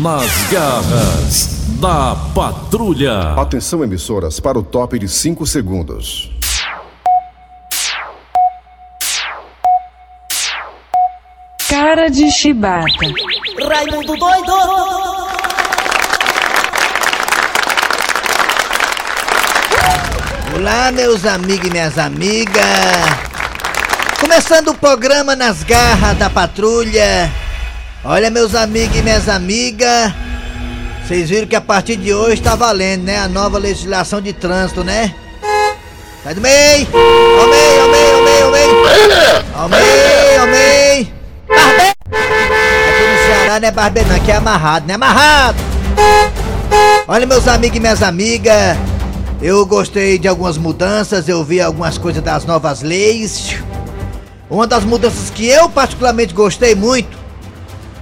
Nas garras da patrulha. Atenção, emissoras, para o top de 5 segundos. Cara de chibata. Raimundo doido! Olá, meus amigos e minhas amigas. Começando o programa Nas Garras da Patrulha. Olha, meus amigos e minhas amigas. Vocês viram que a partir de hoje está valendo, né? A nova legislação de trânsito, né? Sai do meio! Ao meio, ao meio, ao meio! Barbeiro! Aqui no Ceará não é barbeiro, não, aqui é amarrado, né? Amarrado! Olha, meus amigos e minhas amigas. Eu gostei de algumas mudanças, eu vi algumas coisas das novas leis. Uma das mudanças que eu particularmente gostei muito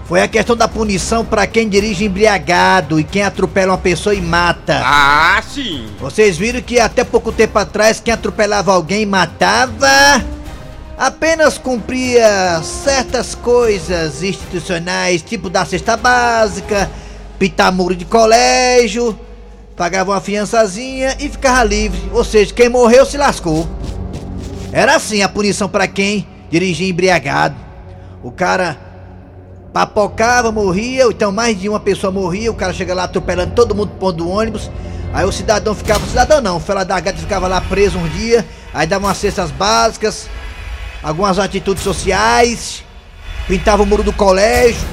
foi a questão da punição para quem dirige embriagado e quem atropela uma pessoa e mata. Ah, sim. Vocês viram que até pouco tempo atrás quem atropelava alguém e matava apenas cumpria certas coisas institucionais, tipo dar cesta básica, pitar muro de colégio, pagava uma fiançazinha e ficava livre. Ou seja, quem morreu se lascou. Era assim a punição para quem dirigia embriagado. O cara papocava, morria, então mais de uma pessoa morria, o cara chega lá atropelando todo mundo pro ponto do ônibus. Aí o cidadão ficava, o cidadão não, o fela da gata ficava lá preso um dia, aí dava umas cestas básicas, algumas atitudes sociais, pintava o muro do colégio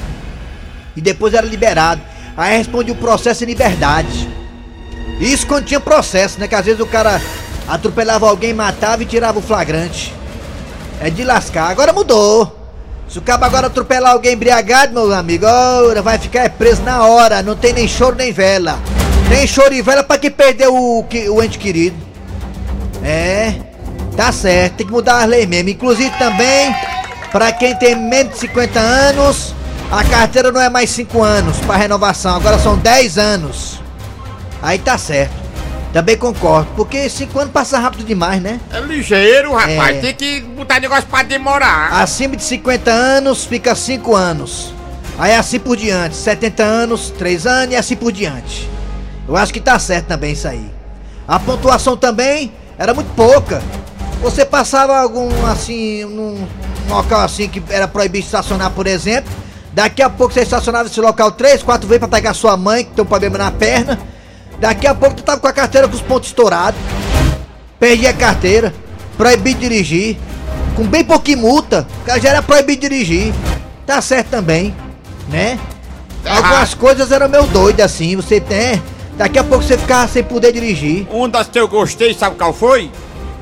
e depois era liberado. Aí respondia o processo em liberdade. Isso quando tinha processo, né? Que às vezes o cara atropelava alguém, matava e tirava o flagrante. É de lascar. Agora mudou. Se o cabo agora atropelar alguém embriagado, meu amigo, ora, vai ficar preso na hora. Não tem nem choro nem vela. Nem choro e vela pra quem perdeu o, que- o ente querido. É, tá certo. Tem que mudar as leis mesmo. Inclusive também, pra quem tem menos de 50 anos, a carteira não é mais 5 anos pra renovação. Agora são 10 anos. Aí tá certo. Também concordo, porque 5 anos passa rápido demais, né? É ligeiro, rapaz. É. Tem que botar negócio pra demorar. Acima de 50 anos fica 5 anos. Aí assim por diante, 70 anos, 3 anos e assim por diante. Eu acho que tá certo também isso aí. A pontuação também era muito pouca. Você passava algum assim, num local assim que era proibido estacionar, por exemplo. Daqui a pouco você estacionava nesse local 3, 4 vezes pra pegar sua mãe, que tem um problema na perna. Daqui a pouco tu tava com a carteira com os pontos estourados. Perdi a carteira, proibido dirigir, com bem pouquinho multa, o cara já era proibido dirigir. Tá certo também, né? Algumas coisas eram meio doidas assim, você tem. Daqui a pouco você ficava sem poder dirigir. Um das que eu gostei, sabe qual foi?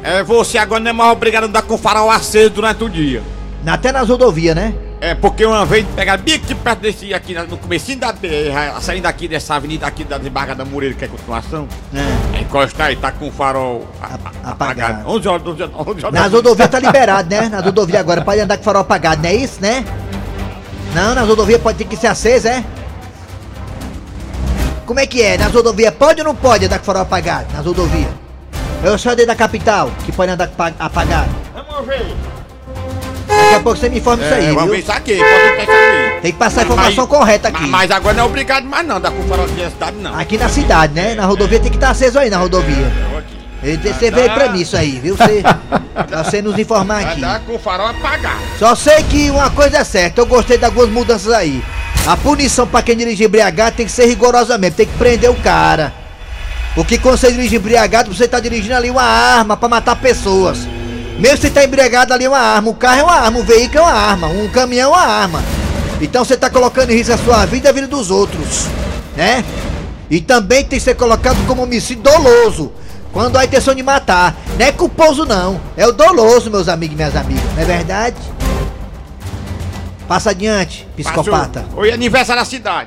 É você agora não é mais obrigado a andar com o farol aceso durante o dia. Até nas rodovias, né? É porque uma vez pegaram bem aqui perto desse aqui no comecinho da BR, saindo daqui dessa avenida aqui da desembargada Moreira, que é continuação. É. É, Encosta aí, tá com o farol a- a- apagado. apagado. 11 horas, 11 horas, 11 horas. Nas rodovias tá liberado, né? Nas rodovias agora pode andar com farol apagado, não é isso, né? Não, nas rodovias pode ter que ser aceso, é? Como é que é? Nas rodovias pode ou não pode andar com farol apagado? Nas rodovias? Eu sou dentro da capital que pode andar apagado. Vamos ver. Daqui a pouco você me informa isso aí, É, vamos ver viu? isso aqui, pode ter saber. Tem que passar a informação Mas- correta aqui. Mas, mas agora não é obrigado mais não, farol aqui na cidade não. Aqui na cidade, né? Na rodovia tem que estar aceso aí na rodovia. Eu aqui. E Você veio pra mim isso aí, viu? Você, pra você nos informar aqui. Com o farol apagado. Só sei que uma coisa é certa, eu gostei de algumas mudanças aí. A punição pra quem dirige embriagado tem que ser rigorosa mesmo, tem que prender o cara. Porque quando você dirige embriagado, você tá dirigindo ali uma arma pra matar pessoas. Mesmo se tá embriagado ali é uma arma, o carro é uma arma, o veículo é uma arma, um caminhão é uma arma. Então você tá colocando em risco a sua vida e a vida dos outros, né? E também tem que ser colocado como homicídio doloso. Quando há a intenção de matar. Não é culposo não, é o doloso, meus amigos e minhas amigas, não é verdade? Passa adiante, psicopata. Passou. Hoje é aniversário da cidade.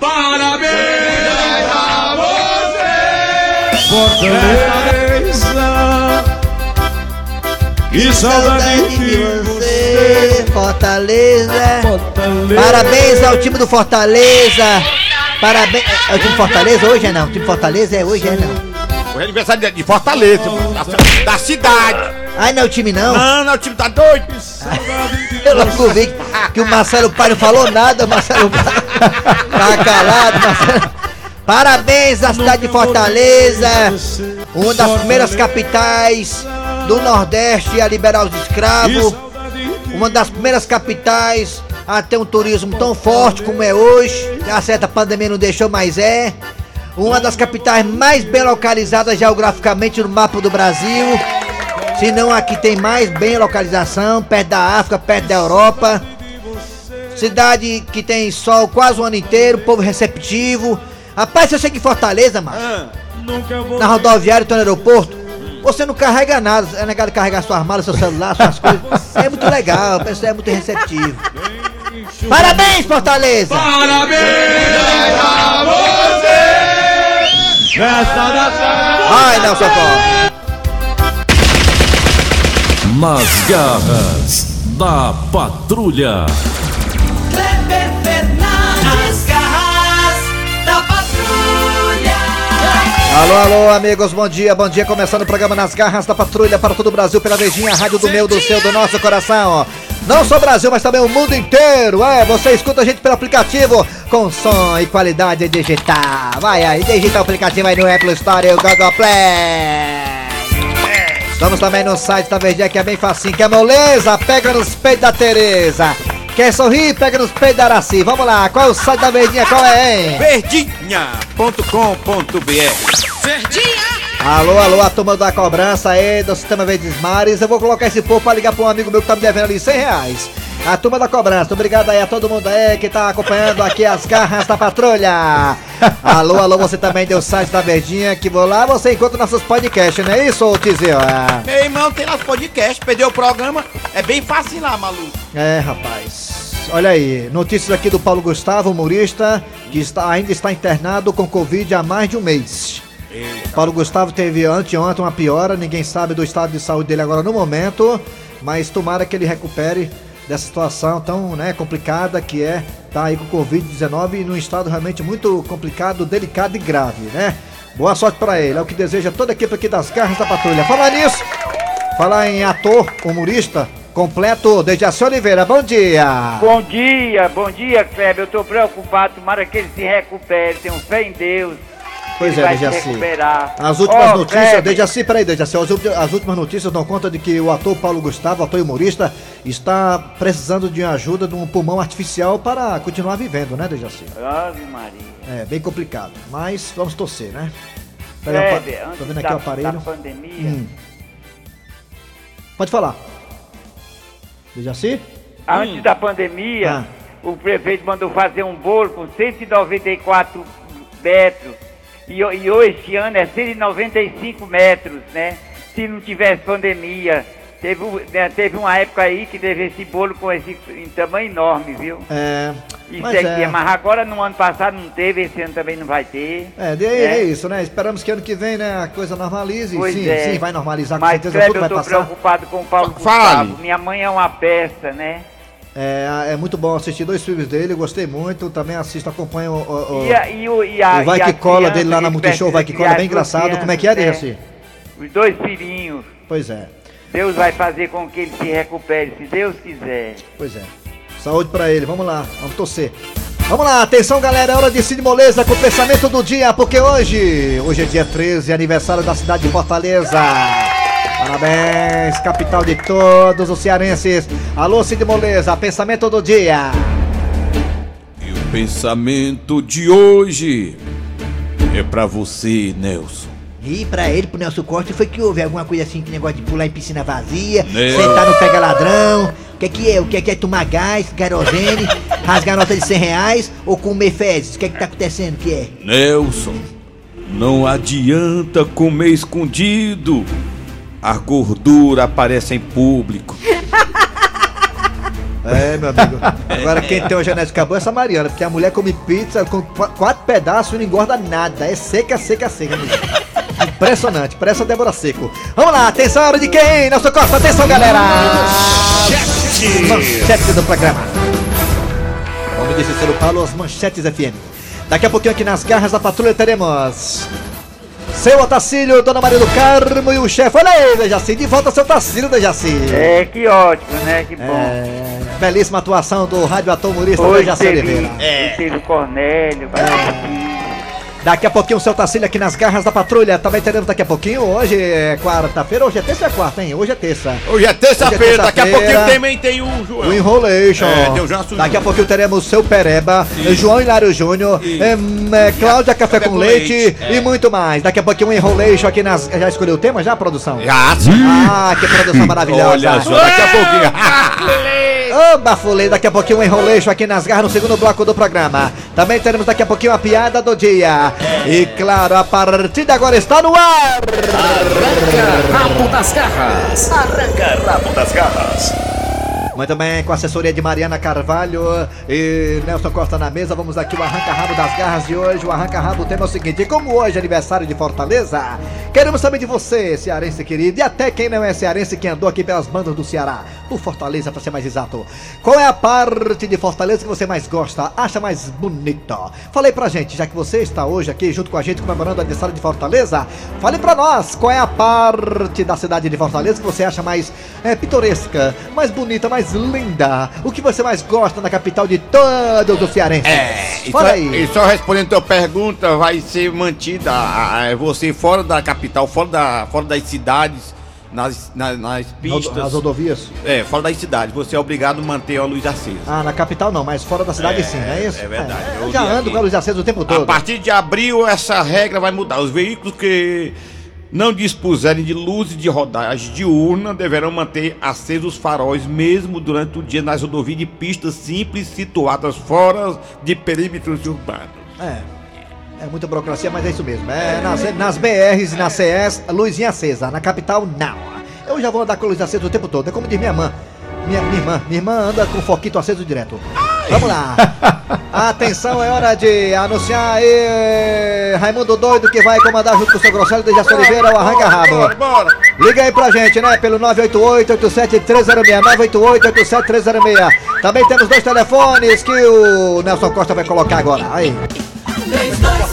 Que saudade de você, Fortaleza. Fortaleza. Parabéns ao time do Fortaleza. Parabéns. É o time Fortaleza hoje é não? O time Fortaleza é hoje é não? Hoje é aniversário de- Fortaleza, mano, da, da cidade. Ai, não é o time não? Não, não, o time tá doido. eu vi que o Marcelo Pai não falou nada, o Marcelo Pai tá calado, Marcelo. Parabéns à cidade de Fortaleza, uma das primeiras capitais do Nordeste a liberar os escravos, uma das primeiras capitais a ter um turismo tão forte como é hoje, a certa pandemia não deixou, mas é. Uma das capitais mais bem localizadas geograficamente no mapa do Brasil. Se não, aqui tem mais bem localização, perto da África, perto da Europa. Cidade que tem sol quase o ano inteiro, povo receptivo. Rapaz, você chega em Fortaleza, mano, na rodoviária, então no aeroporto, você não carrega nada, é negado carregar suas malas, seu celular, suas coisas. É muito legal, o pessoal é muito receptivo. Parabéns, Fortaleza! Vai, Nelson Costa! Nas garras da patrulha. Kleber Fernandes, garras Alô, alô, amigos, bom dia, bom dia. Começando o programa Nas Garras da Patrulha para todo o Brasil, pela Vejinha, rádio do meu, do seu, do nosso coração. Não só o Brasil, mas também o mundo inteiro. É, você escuta a gente pelo aplicativo com som e qualidade digital. Vai aí, digita o aplicativo aí no Apple Store e o Google Play. Estamos também no site da Verdinha que é bem facinho, que é moleza, pega nos peitos da Tereza. Quer sorrir, pega nos peitos da Araci. Vamos lá, qual é o site da Verdinha, qual é, hein? Verdinha.com.br Alô, alô, a turma da cobrança aí do Sistema Verdes Mares. Eu vou colocar esse povo pra ligar pra um amigo meu que tá me devendo ali 100 reais. A turma da cobrança, obrigado aí a todo mundo aí que tá acompanhando aqui as garras da patrulha. Alô, alô, você também deu o site da Verdinha, que vou lá, você encontra nossos podcasts, não é isso, Tizio? É. Meu irmão tem nosso podcast, perdeu o programa, é bem fácil lá, maluco. É, rapaz. Olha aí, notícias aqui do Paulo Gustavo, humorista, que está, ainda está internado com Covid há mais de um mês. Paulo Gustavo teve anteontem uma piora, ninguém sabe do estado de saúde dele agora no momento, mas tomara que ele recupere dessa situação tão né, complicada que é tá aí com Covid-19 e num estado realmente muito complicado, delicado e grave, né? Boa sorte pra ele, é o que deseja toda a equipe aqui das Garras da Patrulha. Falar nisso, falar em ator, humorista, completo, Dejaci Oliveira, bom dia! Bom dia, bom dia, Kleber. Eu tô preocupado, tomara que ele se recupere. Tenho fé em Deus. Pois ele é, Dejaci. As últimas Ó, notícias, Dejaci, peraí, Dejaci, as, as últimas notícias dão conta de que o ator Paulo Gustavo, ator humorista, está precisando de ajuda de um pulmão artificial para continuar vivendo, né, Dejaci? Ave Maria. É, bem complicado, mas vamos torcer, né? Peraí, Kleber, Tô vendo aqui da, o aparelho. da pandemia, Hum. Pode falar. Dejaci? antes da pandemia, Ah. o prefeito mandou fazer um bolo com 194 metros. E, e hoje, este ano, é 195 metros, né? Se não tivesse pandemia. Teve, né, teve uma época aí que teve esse bolo com esse em tamanho enorme, viu? É. Isso mas aqui, é. mas agora no ano passado não teve, esse ano também não vai ter. É, de- é isso, né? Esperamos que ano que vem, né, a coisa normalize. Pois sim, é. sim, vai normalizar, com Mas, certeza tudo vai eu tô preocupado com o Paulo Fale. Gustavo. Minha mãe é uma peça, né? É, é muito bom assistir dois filmes dele, gostei muito. Também assisto, acompanho o, o, E, a, e o, e a, o Vai Que Cola dele lá na Multishow, Vai Que Cola, criar bem engraçado. Como é que é, crianças, Dejaci? né? Os dois filhinhos. Pois é, Deus vai fazer com que ele se recupere, se Deus quiser. pois é. Saúde pra ele, vamos lá, vamos torcer. Vamos lá, atenção galera, é hora de Cid Moleza com o pensamento do dia, porque hoje, hoje é dia 13, aniversário da cidade de Fortaleza. Parabéns, capital de todos os cearenses. Alô, Cid Moleza, pensamento do dia. E o pensamento de hoje é pra você, Nelson. E pra ele, pro Nelson Costa, foi que houve alguma coisa assim, que negócio de pular em piscina vazia, Né? sentar no pega ladrão, o que é que é? O que é que é tomar gás, querosene, rasgar nota de 100 reais ou comer fezes? O que é que tá acontecendo, o que é? Nelson, não adianta comer escondido. A gordura aparece em público. É, meu amigo. Agora quem tem o genético acabou é essa Mariana, porque a mulher come pizza com qu- quatro pedaços e não engorda nada. É seca, seca, seca, amigo. Impressionante, parece a Débora Seco. Vamos lá, atenção, hora de quem? Nelson Costa, atenção, galera! Manchete do programa. Como disse o Paulo, as manchetes FM. Daqui a pouquinho aqui nas garras da patrulha teremos seu Otacílio, Dona Maria do Carmo e o chefe. Olha aí, Dejaci, de volta seu Otacílio, Dejaci. É, que ótimo, né? Que bom. É, Belíssima atuação do rádio ator humorista Hoje Dejaci Oliveira. hoje teve Cornélio, aqui. Daqui a pouquinho o seu Tacílio aqui nas garras da patrulha. Também teremos daqui a pouquinho. Hoje é quarta-feira. Hoje é terça ou é quarta, hein? Hoje é terça. Hoje é terça-feira, daqui a pouquinho também tem o João. O Enrolation. É, o. Daqui a pouquinho teremos o seu Pereba, João Hilário Júnior, é, Cláudia Café, com, Leite, e muito mais. Daqui a pouquinho o Enrolation aqui nas. Já escolheu o tema já, produção? Já, sim. Ah, que produção maravilhosa. Olha só, daqui a pouquinho. Ô, bafulei, daqui a pouquinho um enroleixo aqui nas garras no segundo bloco do programa. Também teremos daqui a pouquinho a piada do dia. E claro, a partida agora está no ar. Rabo das garras. Arranca rabo das garras. Muito bem, com a assessoria de Mariana Carvalho e Nelson Costa na mesa, vamos aqui o arranca-rabo das garras de hoje. O arranca-rabo tema é o seguinte: como hoje é aniversário de Fortaleza, queremos saber de você, cearense querido, e até quem não é cearense que andou aqui pelas bandas do Ceará, por Fortaleza, para ser mais exato. Qual é a parte de Fortaleza que você mais gosta, acha mais bonita? Falei pra gente, já que você está hoje aqui junto com a gente comemorando o aniversário de Fortaleza, fale pra nós qual é a parte da cidade de Fortaleza que você acha mais é, pitoresca, mais bonita, mais linda. O que você mais gosta na capital de todos os cearenses? É, e Fala só, aí. e só respondendo tua pergunta, vai ser mantida a- a- você fora da capital, fora, da, fora das cidades, nas, na- nas pistas. As rodovias? É, fora das cidades, você é obrigado a manter a luz acesa. Ah, na capital não, mas fora da cidade É, sim, não é isso? é verdade. É, Eu já ando aqui. com a luz acesa o tempo todo. A partir de abril, essa regra vai mudar. Os veículos que não dispuserem de luzes de rodagem diurna deverão manter acesos os faróis mesmo durante o dia nas rodovias de pistas simples situadas fora de perímetros urbanos. É. É muita burocracia, mas é isso mesmo. É, nas, nas BRs e na CS, luzinha acesa. Na capital, não. Eu já vou andar com a luz acesa o tempo todo. É como diz minha irmã. Minha, minha irmã, minha irmã anda com foquito aceso direto. Vamos lá. Atenção, é hora de anunciar aí Raimundo Doido que vai comandar junto com o seu Grosselio de Jaci Oliveira o Arranca Rabo. bora! Liga aí pra gente, né? Pelo 988-87-306. 988-87-306. Também temos dois telefones que o Nelson Costa vai colocar agora. Aí. 3261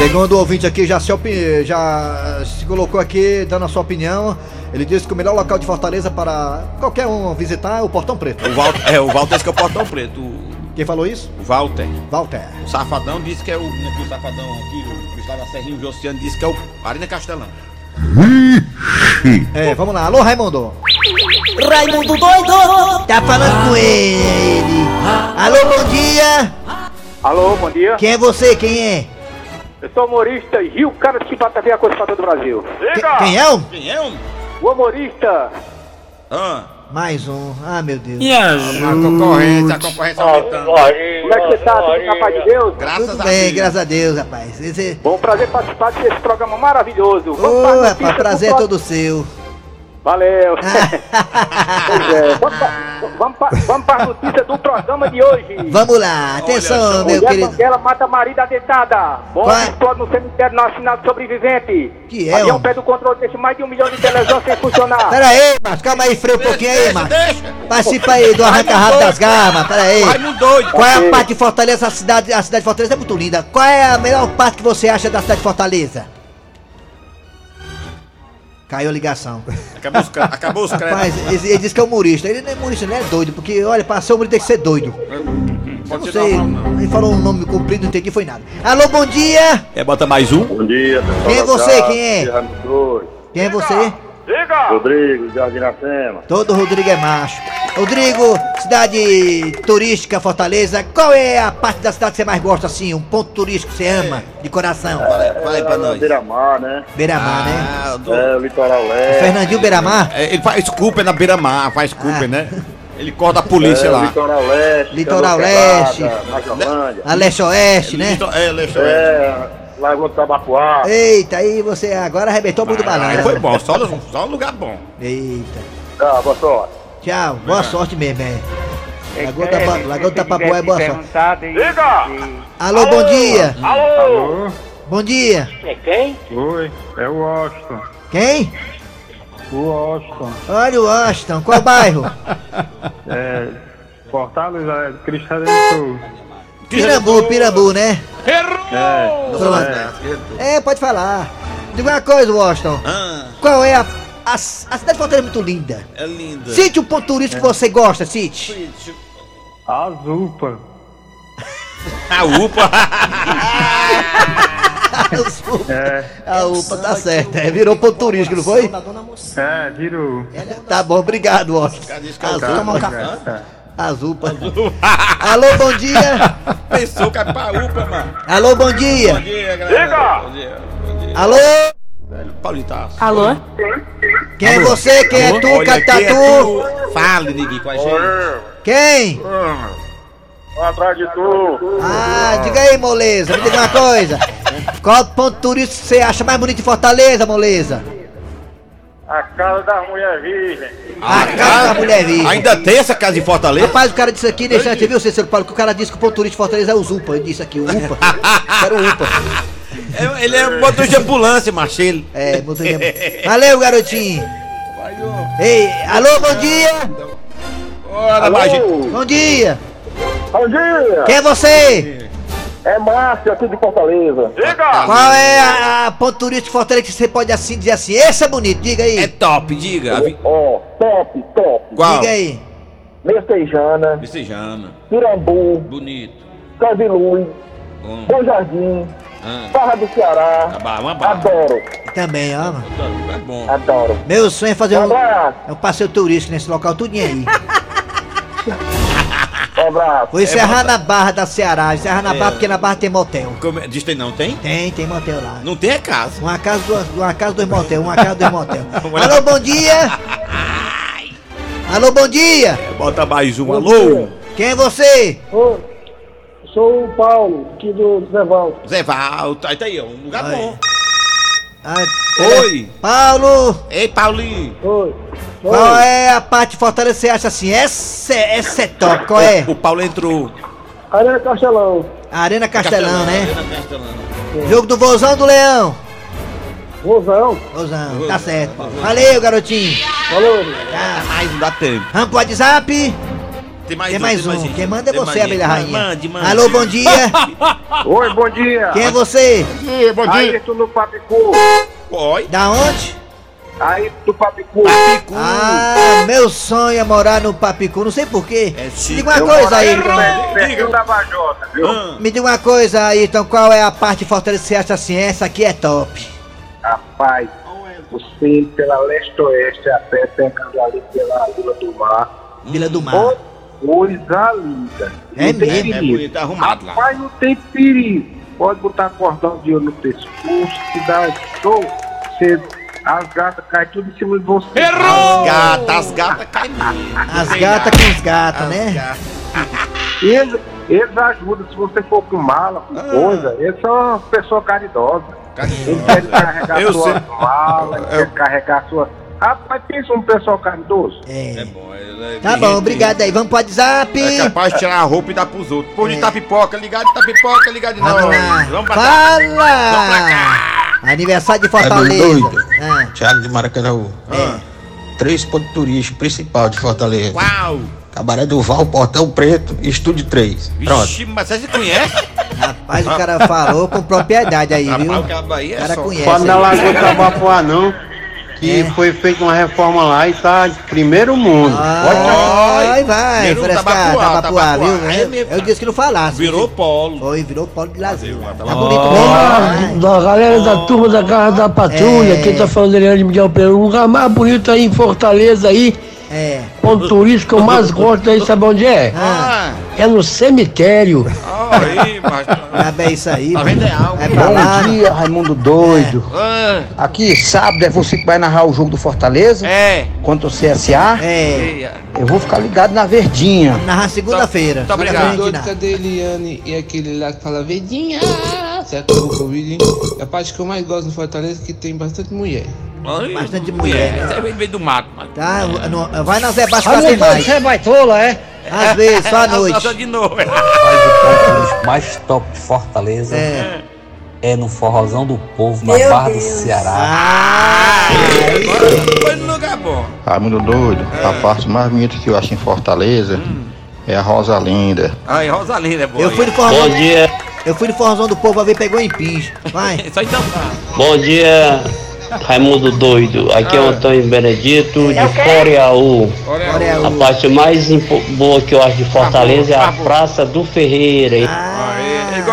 Segundo o ouvinte aqui, já se, opi- já se colocou aqui dando a sua opinião. Ele disse que o melhor local de Fortaleza para qualquer um visitar é o Portão Preto. O Walter, é, o Walter disse que é o portão preto. O, Quem falou isso? o Walter. Walter. O Safadão disse que é o. Aqui, o Safadão aqui, o Gustavo Serrinho de Oceano disse que é o Arena Castelão. É, vamos lá. Alô, Raimundo. Raimundo doido Tá falando com ele. Alô, bom dia. Alô, bom dia. Quem é você? Quem é? Eu sou humorista e Rio Cara de Chibata Veia Coisa pra todo o Brasil. Que- quem é o? Quem é um? O humorista. Ah, Mais um. Ah, meu Deus. a concorrência, a concorrência aumentando. Como é que você tá, tudo na paz de Deus? Graças Tudo a bem, Deus. graças a Deus, rapaz. Esse... Bom, prazer participar desse programa maravilhoso. Ô, as rapaz, prazer é do todo seu. Valeu. pois é. Vamos para vamos pa- vamos para as notícias do programa de hoje. Vamos lá, atenção, meu Mulher querido. Banguela mata marido adentada. Bomba Vai. explode no cemitério nacional de sobrevivente. Que é, Avião homem? pede o controle deixa mais de um milhão de televisões sem funcionar. Pera aí, mas calma aí, freia um pouquinho aí, deixa. Participa aí do arranca-rabo das garras, pera aí. Raimundo doido. Qual é a parte de Fortaleza? A cidade, a cidade de Fortaleza é muito linda. Qual é a melhor parte que você acha da cidade de Fortaleza? Caiu a ligação. Acabou os, acabou os créditos. Rapaz, ele, ele disse que é humorista. Ele não é humorista, ele é doido. Porque, olha, pra ser humorista tem que ser doido. Pode Não sei, não. ele falou um nome comprido, não entendi, foi nada. Alô, bom dia! É, bota mais um. Bom dia, pessoal. Quem é você? Quem é? Quem é você? Diga! Rodrigo, Jardim Iracema. Todo Rodrigo é macho. Rodrigo, cidade turística Fortaleza, qual é a parte da cidade que você mais gosta, assim? Um ponto turístico que você ama, de coração? Fala aí pra É, nós. Beira-Mar, né? Beira-Mar, né? Ah, do- É, o litoral leste. Fernandinho Beira-Mar? É, ele faz Cooper na beira-mar, faz Cooper, Ah. né? Ele corta a polícia é, o lá. litoral leste. Litoral leste. A leste-oeste, né? É, Leixo. É, Lagoa do Tabapuá. Eita, aí você agora arrebentou muito Aí balanço. foi bom, só, só um lugar bom. Eita. Tá, boa sorte. Tchau, boa sorte mesmo, é. Lagoa da Pa- Lagoa do Tapapuá é boa sorte. Diga! Alô, bom dia! Alô! Bom dia! É quem? Oi, é o Washington. Quem? O Washington. Olha o Washington, qual bairro? É. Fortaleza, é Cristo Redentor. Pirambu, Pirambu, né? É. Pronto. É, pode falar. Diga uma coisa, Washington. Ah, Qual é a. A, a cidade de Fortaleza é muito linda. é linda. Cite um ponto turístico que você gosta, Cite. Azupa. A UPA. É, A UPA tá certa. É, virou ponto turístico, não foi? é, virou. Tá bom, obrigado, Washington. Azul, Tá. Azupa. Alô, bom dia. Pensou que é pra UPA, mano. Alô, bom dia. Bom dia, galera. Bom dia. Alô? Paulitaço. Alô? Quem é você? Quem é tu, quem é Catatu? tu? Fale, Nigui, com a gente. Quem? Atrás de tu. Ah, diga aí, moleza. Me diga uma coisa. Qual ponto turístico você acha mais bonito em Fortaleza, moleza? A casa das mulheres virgens. A casa da mulher virgem. Ainda tem essa casa em Fortaleza? Rapaz, o cara disse aqui, deixa eu viu, Cícero Paulo, que o cara disse que o ponto turístico de Fortaleza é o Zupa. Ele disse aqui, o UPA. Era o UPA. É, Ele é um motorista de ambulância, macho. Ele. É, motorista. Valeu, garotinho. Ei, alô, bom dia. Ora, macho. Bom dia. Bom dia. Quem é você? É Márcio aqui de Fortaleza. Diga. Qual é a, a ponto turístico de Fortaleza que você pode assim dizer assim? Esse é bonito, diga aí. É top, diga. Vi- Ó, top, top. Qual? Diga aí. Mestejana, Vicejana. Pirambu, Bonito. Caviluz, Bom. Bom Jardim, Ah, Barra do Ceará. tá bom, uma barra. Adoro, Também, ó. mano. É bom. adoro. Meu sonho é fazer Um um, é um passeio turístico nesse local tudinho aí. abraço. Vou encerrar na Barra da Ceará. Encerrar na Barra porque na Barra tem motel. Como é- Diz que não tem? Tem, tem motel lá. Não tem é casa. Uma casa, duas, uma casa, dois motel. Uma casa, dois motel. Alô, bom dia. Alô, bom dia. Bota mais um, alô. Quem é você? Sou o Paulo, aqui do Zé Valdo. Zé Valdo. Aí tá aí, ó, um lugar Oi. bom. Ah, Oi. Paulo. Ei, Paulinho. Oi. Qual é a parte Fortaleza que você acha assim? Essa, é- essa é top. Qual é? O Paulo entrou. Arena Castelão. Arena Castelão, né? Arena Castelão. Jogo do Vozão do Leão. Vozão. Vozão, tá certo. Valeu, garotinho. Falou. Tá. Mais um dá tempo. Vamos pro WhatsApp. Tem mais Tem um. mais um. Quem manda é você, mais abelha rainha. Mande, mande. Alô, bom dia. Oi, bom dia. Quem é você? Bom dia. Aí, tu no Papicu. Oi. Da onde? Aí, do Papicu. Papicu. Ah, meu sonho é morar no Papicu, não sei porquê. É Me chique. diga uma Eu coisa aí, então. da Bajota, viu? Ah, Me diga uma coisa aí, então, qual é a parte que acha assim? Essa aqui é top. Rapaz, você pela leste-oeste até pegando ali pela Vila do Mar. Vila do Mar. Coisa linda. É Não tem mesmo? é perigo. bonito, é arrumado lá. Rapaz, não tem perigo. Pode botar cordão de ouro no pescoço, que dá show. Você, as gatas caem tudo em cima de você. As gatas, as gatas caem mesmo. As gatas com os gatos, As né? gatas. Eles, eles ajudam, se você for com mala, com Ah. coisa, eles são uma pessoa caridosa. Eles querem carregar Eu sua sei. mala, eles querem carregar sua. Rapaz, pensa um pessoal caridoso. É É. bom, é, é Tá bom, obrigado aí. Vamos pro WhatsApp. É capaz de tirar a roupa e dar pros outros. Pô, de É. tá pipoca, ligado de tá pipoca, ligado de Vamos nós. lá. Vamos pra cá. Vamos pra Fala! cá. Aniversário de Tá Fortaleza. doido? Ah, Thiago de Maracanãú. Ah, Três pontos turísticos principal de Fortaleza. Uau! Cabaré do Val, Portão Preto, Estúdio 3. Pronto. Vixe, mas você se conhece? rapaz, o cara falou com propriedade aí, viu? Rapaz, o é cara conhece. Fala da aí. Lagoa Tabapuá não, que É. foi feita uma reforma lá e tá de primeiro mundo. Vai, vai, Virou frescar, Tabapuá, Tabapuá, Tabapuá. viu? É Eu, disse que não falasse. Virou polo. Foi, virou polo de lazer. Tá Tá bom. bonito mesmo. da galera da turma da Casa da Patrulha, É. quem tá falando é de Miguel Pereira, o lugar mais bonito aí em Fortaleza aí, É. ponto turístico que eu mais gosto aí, sabe onde é? Ah, É no cemitério. Aí, mas. tá bem isso aí. Tá vendo? É algo. É pra lá. dia, Raimundo Doido. Ah, Aqui, sábado é você que vai narrar o jogo do Fortaleza É. contra o CSA. É. Eu vou ficar ligado na Verdinha. Narra segunda-feira. Tá obrigado. A gente narra. cadê Eliane e aquele lá que fala verdinha? Você acabou o Covid, hein? É a parte que eu mais gosto no Fortaleza é que tem bastante mulher. Bastante mulher, né? Você vem do mato. mas- Tá, no- vai na Zé Ah, que tem mais. é baitola, é? Às vezes, só à noite. Só de novo. Mas o ponto mais top de Fortaleza É. é, no Forrozão do Povo, na Barra do Ceará. Ah, Foi no lugar bom. Raimundo Doido, a parte mais bonita que eu acho em Fortaleza é a Rosa Linda. Aí, Rosalinda é boa. eu fui no forró. dia. Eu fui no forrozão do povo, a ver pegou em pinge. Vai. Só então. Bom dia, Raimundo Doido. Aqui é o Antônio Benedito de Coreaú. Coreaú. A parte mais boa que eu acho de Fortaleza é a Praça do Ferreira.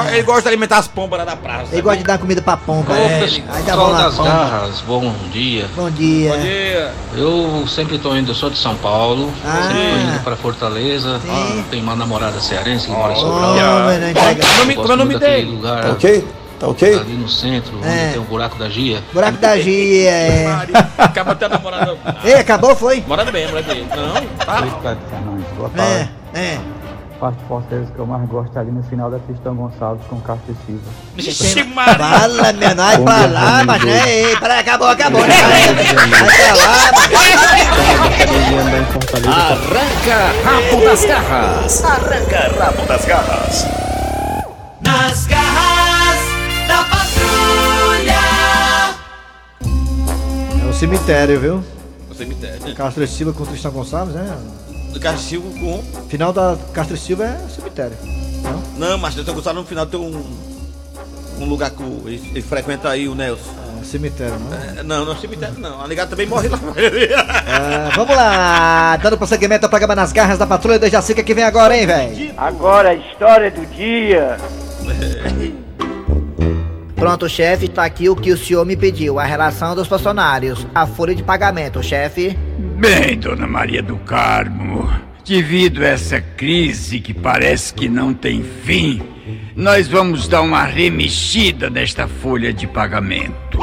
Hein? Ele, go- ele gosta de alimentar as pombas lá da praça. Ele gosta de dar comida pra pomba, é. Aí dá bom lá, das pomba. garras, bom dia. Bom dia. Eu sempre tô indo, eu sou de São Paulo, Ah. sempre tô indo pra Fortaleza. Tenho uma namorada cearense que mora em Sobral. Gosto qual é o nome dele? lugar. Tá ok? Tá ok? Ali no centro, É. onde tem o buraco da Gia. Buraco da Gia, é. Acaba até a namorada. Ei, acabou, foi? Morando bem, morando bem. Não, tá? Boa É, é. Parte Fortaleza que eu mais gosto é ali no final da Cristão Gonçalves com Castro e Silva. Vixe, Fala, meu, vai Bom pra lá, mas né? Doido. Ei, peraí, acabou, acabou. né? Vai pra lá, Arranca rabo das garras. Arranca rabo das garras. Nas garras da patrulha. É o cemitério, viu? O cemitério. Castro e Silva com Tristão Gonçalves, né? Do Cachimbo com. Final da Castro e Silva é cemitério. Não, mas eu tô gostando no final tem um. Um lugar que o- ele, ele frequenta aí, o Nelson. É cemitério, não? É, não, não é cemitério não. A ligada também morre lá. É, vamos lá, dando prosseguimento ao programa Nas Garras da Patrulha da Jacica que vem agora, hein, velho? Agora a história do dia. Pronto, chefe, tá aqui o que o senhor me pediu, a relação dos funcionários, a folha de pagamento, chefe. Bem, dona Maria do Carmo, devido a essa crise que parece que não tem fim, nós vamos dar uma remexida nesta folha de pagamento.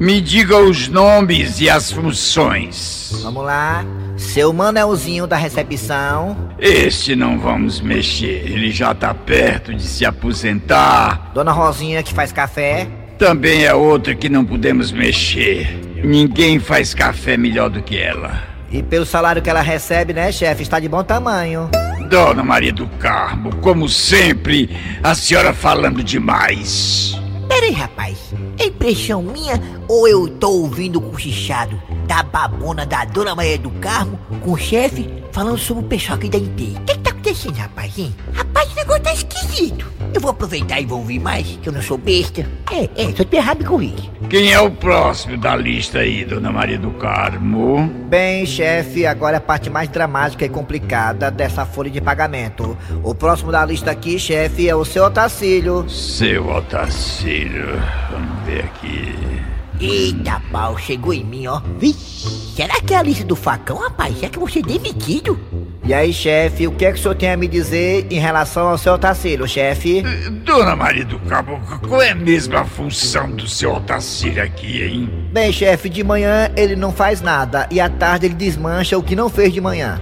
Me diga os nomes e as funções. Vamos lá, seu Manelzinho da recepção, Este não vamos mexer, ele já tá perto de se aposentar. Dona Rosinha que faz café, Também é outra que não podemos mexer. Ninguém faz café melhor do que ela. e pelo salário que ela recebe, né, chefe, está de bom tamanho. Dona Maria do Carmo, como sempre, a senhora falando demais. Peraí, rapaz, é impressão minha ou eu tô ouvindo o cochichado da babona da Dona Maria do Carmo com o chefe falando sobre o pessoal aqui da inteira? O que, que tá acontecendo, rapaz, hein? Rapaz, o negócio tá esquisito. Eu vou aproveitar e vou ouvir mais, que eu não sou besta. É, é, só te errar me corrige. Quem é o próximo da lista aí, Dona Maria do Carmo? Bem, chefe, agora é a parte mais dramática e complicada dessa folha de pagamento. O próximo da lista aqui, chefe, é o seu Otacílio. Seu Otacílio. Vamos ver aqui. Eita, pau, chegou em mim, ó. Vixe, será que é a lista do facão, rapaz? Será que eu vou ser demitido? E aí, chefe, o que é que o senhor tem a me dizer em relação ao seu Otacílio, chefe? Dona Maria do Carmo, qual é mesmo a função do seu Otacílio aqui, hein? Bem, chefe, de manhã ele não faz nada e à tarde ele desmancha o que não fez de manhã.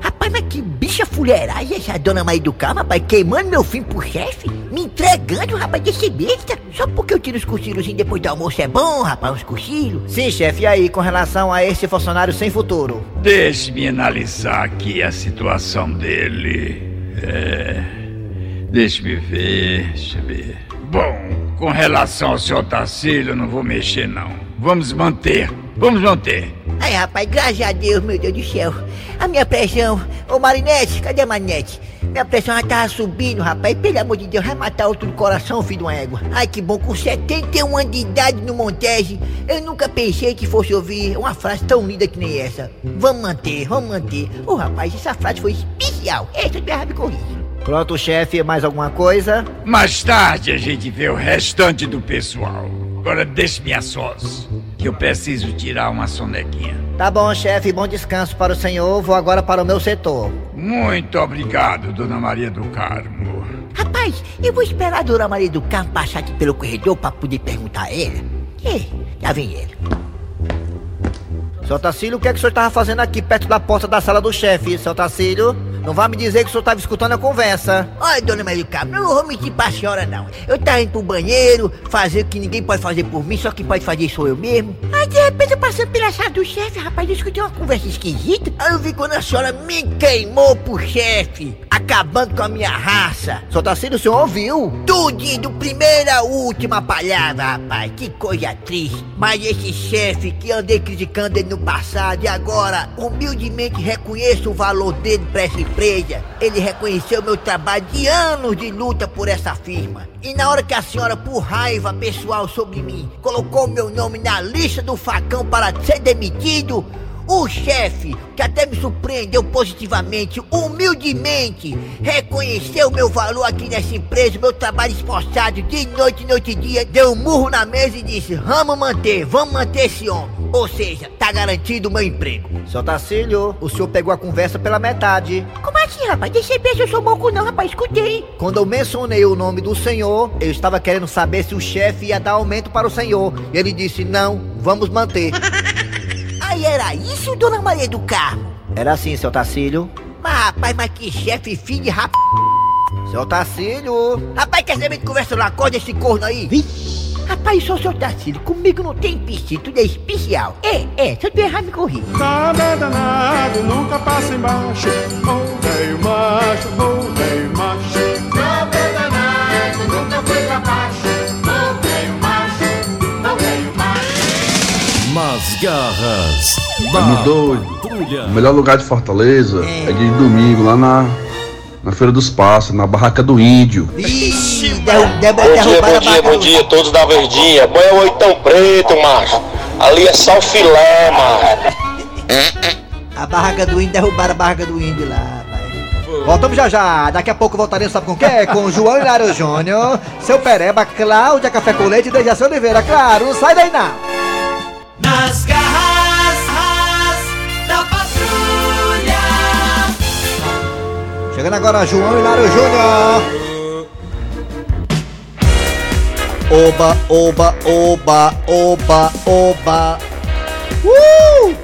Rapaz, mas que bicha fuleiragem essa dona Maria do Carmo, rapaz, queimando meu fim pro chefe? Me entregando, rapaz, desse besta? Só porque eu tiro os cochilos depois do almoço é bom, rapaz, uns cochilos? Sim, chefe, e aí, com relação a esse funcionário sem futuro? Deixe-me analisar aqui a situação dele. É. Deixe-me ver, deixa eu ver. Bom, com relação ao seu Otacílio, eu não vou mexer, não. Vamos manter. Vamos manter. Ai, rapaz, graças a Deus, meu Deus do céu. A minha pressão. Ô, Marinete, cadê a Marinete? Minha pressão já tava subindo, rapaz. Pelo amor de Deus, vai matar outro do coração, filho de uma égua. Ai, que bom, com 71 anos de idade no Montese, eu nunca pensei que fosse ouvir uma frase tão linda que nem essa. Vamos manter, vamos manter. Ô, rapaz, essa frase foi especial. Essa me me corrige. Pronto, chefe, mais alguma coisa? Mais tarde a gente vê o restante do pessoal. Agora deixe-me a sós, que eu preciso tirar uma sonequinha. Tá bom, chefe, bom descanso para o senhor. Vou agora para o meu setor. Muito obrigado, Dona Maria do Carmo. Rapaz, eu vou esperar a Dona Maria do Carmo passar aqui pelo corredor pra poder perguntar a ela. É, já vem ela. Seu Tacílio, o que é que o senhor tava fazendo aqui perto da porta da sala do chefe, seu Tacílio? Não vai me dizer que o senhor tava escutando a conversa. Olha, dona Maria do Carmo, eu não vou mentir pra senhora, não. Eu tava indo pro banheiro, fazer o que ninguém pode fazer por mim, só quem pode fazer sou eu mesmo. Aí, de repente, eu passando pela sala do chefe, rapaz, eu escutei uma conversa esquisita. Aí eu vi quando a senhora me queimou pro chefe. acabando com a minha raça. Só tá sendo o senhor ouviu? Tudinho, do primeira a última palavra, rapaz. Que coisa triste. Mas esse chefe que andei criticando ele no passado e agora humildemente reconheço o valor dele pra essa Ele reconheceu meu trabalho de anos de luta por essa firma. E na hora que a senhora, por raiva pessoal sobre mim, colocou meu nome na lista do facão para ser demitido, o chefe, que até me surpreendeu positivamente, humildemente, reconheceu meu valor aqui nessa empresa, meu trabalho esforçado de noite, noite e dia, deu um murro na mesa e disse: Vamos manter, vamos manter esse homem. Ou seja, tá garantido o meu emprego. Seu Tacílio, o senhor pegou a conversa pela metade. Como assim, rapaz? Deixa eu ver se eu sou moco não, rapaz, escutei. Quando eu mencionei o nome do senhor, eu estava querendo saber se o chefe ia dar aumento para o senhor. E ele disse: Não, vamos manter. Aí era isso, dona Maria do Carmo? Era assim, seu Tacílio. Mas rapaz, mas que chefe filho de rap... Seu Tacílio. Rapaz, quer saber de conversa lá? Acorda esse corno aí. Rapaz, eu sou seu Tacílio. Comigo não tem piscina, tudo é especial. É, é, se eu te errar, me corri. Nada danado, nunca passa embaixo. Ô velho macho, ô velho macho. Nada danado, nunca foi pra baixo. Nas garras Tá me doido. O melhor lugar de Fortaleza é, de domingo, lá na, na Feira dos Passos, na Barraca do Índio. Ixi, Bom dia, bom dia, bom dia, todos da Verdinha. Põe o oitão preto, macho. Ali é só o filé, macho. A barraca do índio, derrubaram a barraca do índio lá. Voltamos já já. Daqui a pouco voltaremos, sabe com quem? Com João Hilário Júnior, seu Pereba, Cláudia Café com Leite e Dejaci Oliveira. Claro, sai daí não. Nas garras da patrulha. Chegando agora, João Hilário Júnior. Oba, oba, oba, oba, oba. Uh!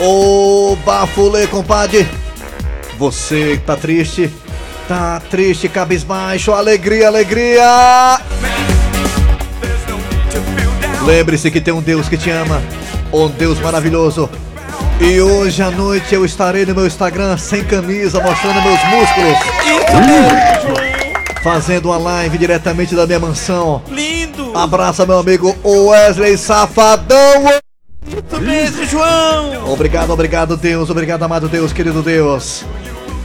Oba, fulê, compadre. Você que tá triste, tá triste, cabisbaixo, alegria, alegria. Lembre-se que tem um Deus que te ama, um Deus maravilhoso. E hoje à noite eu estarei no meu Instagram sem camisa, mostrando meus músculos. Fazendo uma live diretamente da minha mansão. Lindo! Abraça meu amigo Wesley Safadão. Isso mesmo, João! Obrigado, obrigado Deus, obrigado amado Deus, querido Deus.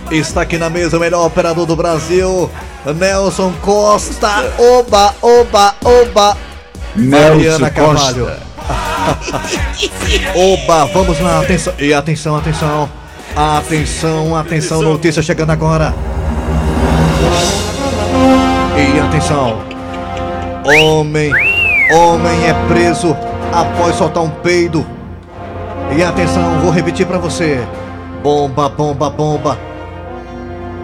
Está aqui na mesa o melhor operador do Brasil, Nelson Costa. Oba, oba, oba. Mariana. Carvalho. Oba, vamos lá, atenção. E atenção, atenção. Atenção, atenção, notícia chegando agora. E atenção. Homem, homem é preso após soltar um peido. E atenção, vou repetir pra você. Bomba, bomba, bomba.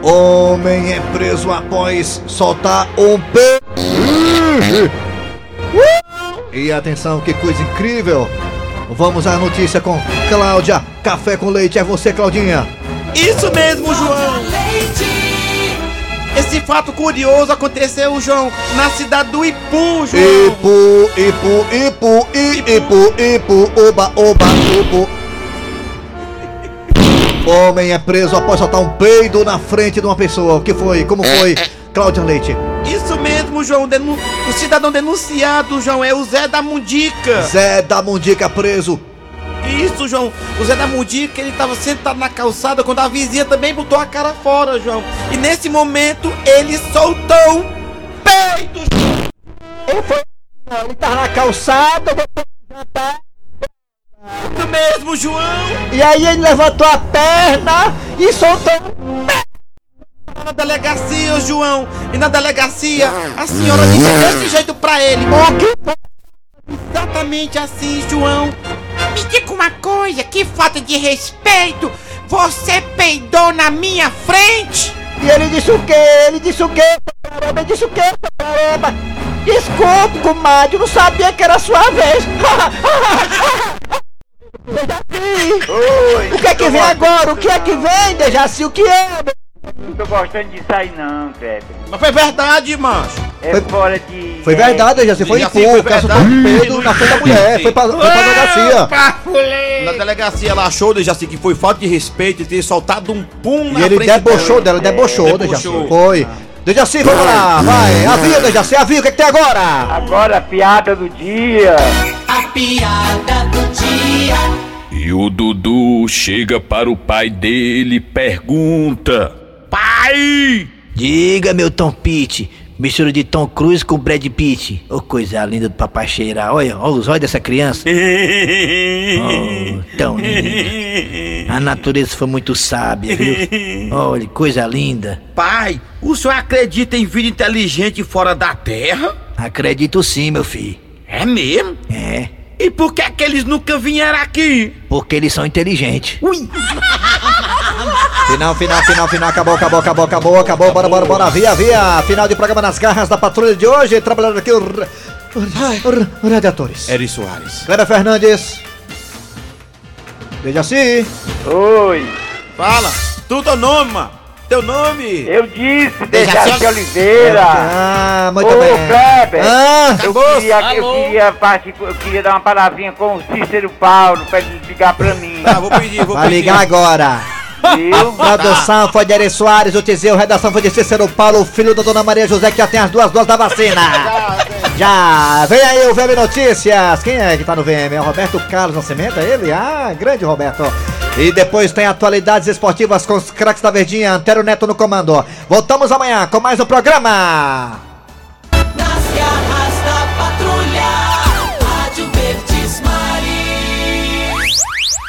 Homem é preso após soltar um peido. E atenção, que coisa incrível! Vamos à notícia com Cláudia, café com leite, é você, Claudinha. Isso mesmo, João! Esse fato curioso aconteceu, João, na cidade do Ipu, João! Ipu, Ipu, Ipu, I- Ipu, Ipu, Oba, Oba, Ipu. Homem é preso após soltar um peido na frente de uma pessoa. O que foi? Como foi? Cláudia Leite. Isso mesmo, João. denu- O cidadão denunciado, João, é o Zé da Mundica. Zé da Mundica preso. Isso, João. O Zé da Mundica, ele tava sentado na calçada quando a vizinha também botou a cara fora, João. E nesse momento, ele soltou um peido, Ele foi. Ele tava na calçada, depois do jantar. Isso mesmo, João. E aí ele levantou a perna e soltou. Na delegacia, João. E na delegacia, a senhora disse desse jeito pra ele. Exatamente assim, João. Me diga uma coisa, que falta de respeito. Você peidou na minha frente? E ele disse o quê? Ele disse o quê? Ele disse o quê? Desculpe, comadre, eu não sabia que era a sua vez. Dejaci! O que é que vem agora? O que é que vem, Dejaci? O que é? Não tô gostando disso aí não, Kleber. Mas foi verdade, macho. É fora de. Foi é, verdade, já se foi em Jaci, foi cu, caso verdade. de Pedro na frente da mulher, foi pra, foi pra delegacia. Na delegacia ela achou, Dejaci, que foi falta de respeito e ter soltado um pum na E ele debochou dela. dela, debochou, Debochou. Dejaci. Foi. Dejaci, vamos lá, vai. Avia, Dejaci, avia, o que, é que tem agora? Agora a piada do dia. A piada do dia. E o Dudu chega para o pai dele e pergunta: Pai! Diga, meu Tom Pitt. Mistura de Tom Cruise com Brad Pitt. Ô, coisa linda do papai cheirar. Olha, olha os olhos dessa criança. Oh, tão linda. A natureza foi muito sábia, viu? Olha, coisa linda. Pai, o senhor acredita em vida inteligente fora da Terra? Acredito sim, meu filho. É mesmo? É, E por que que eles nunca vieram aqui? porque eles são inteligentes. Ui! Final, final, final, final. Acabou, acabou, acabou, acabou, acabou. Bora, bora, bora. Via, via. Final de programa nas garras da patrulha de hoje. Trabalhando aqui o. Radiadores. Eri Soares. Cléber Fernandes. Dejaci. Oi. Fala, tu teu nome, mano. Teu nome. Eu disse, Dejaci Oliveira. Ah, muito Ô, bem. Kleber. Ah, eu, queria, eu, queria, participar- eu queria dar uma palavrinha com o Cícero Paulo pra ele ligar pra mim. Tá, vou pedir, vou vai pedir. ligar agora. Viu? Produção foi de Eri Soares, o Tizeu, redação foi de Cícero Paulo, filho da Dona Maria José, que já tem as duas doses da vacina. Já, vem aí o VM Notícias. Quem é que tá no VM? É o Roberto Carlos Nascimento, é ele? Ah, grande Roberto. E depois tem atualidades esportivas com os craques da Verdinha, Antero Neto no comando. Voltamos amanhã com mais um programa.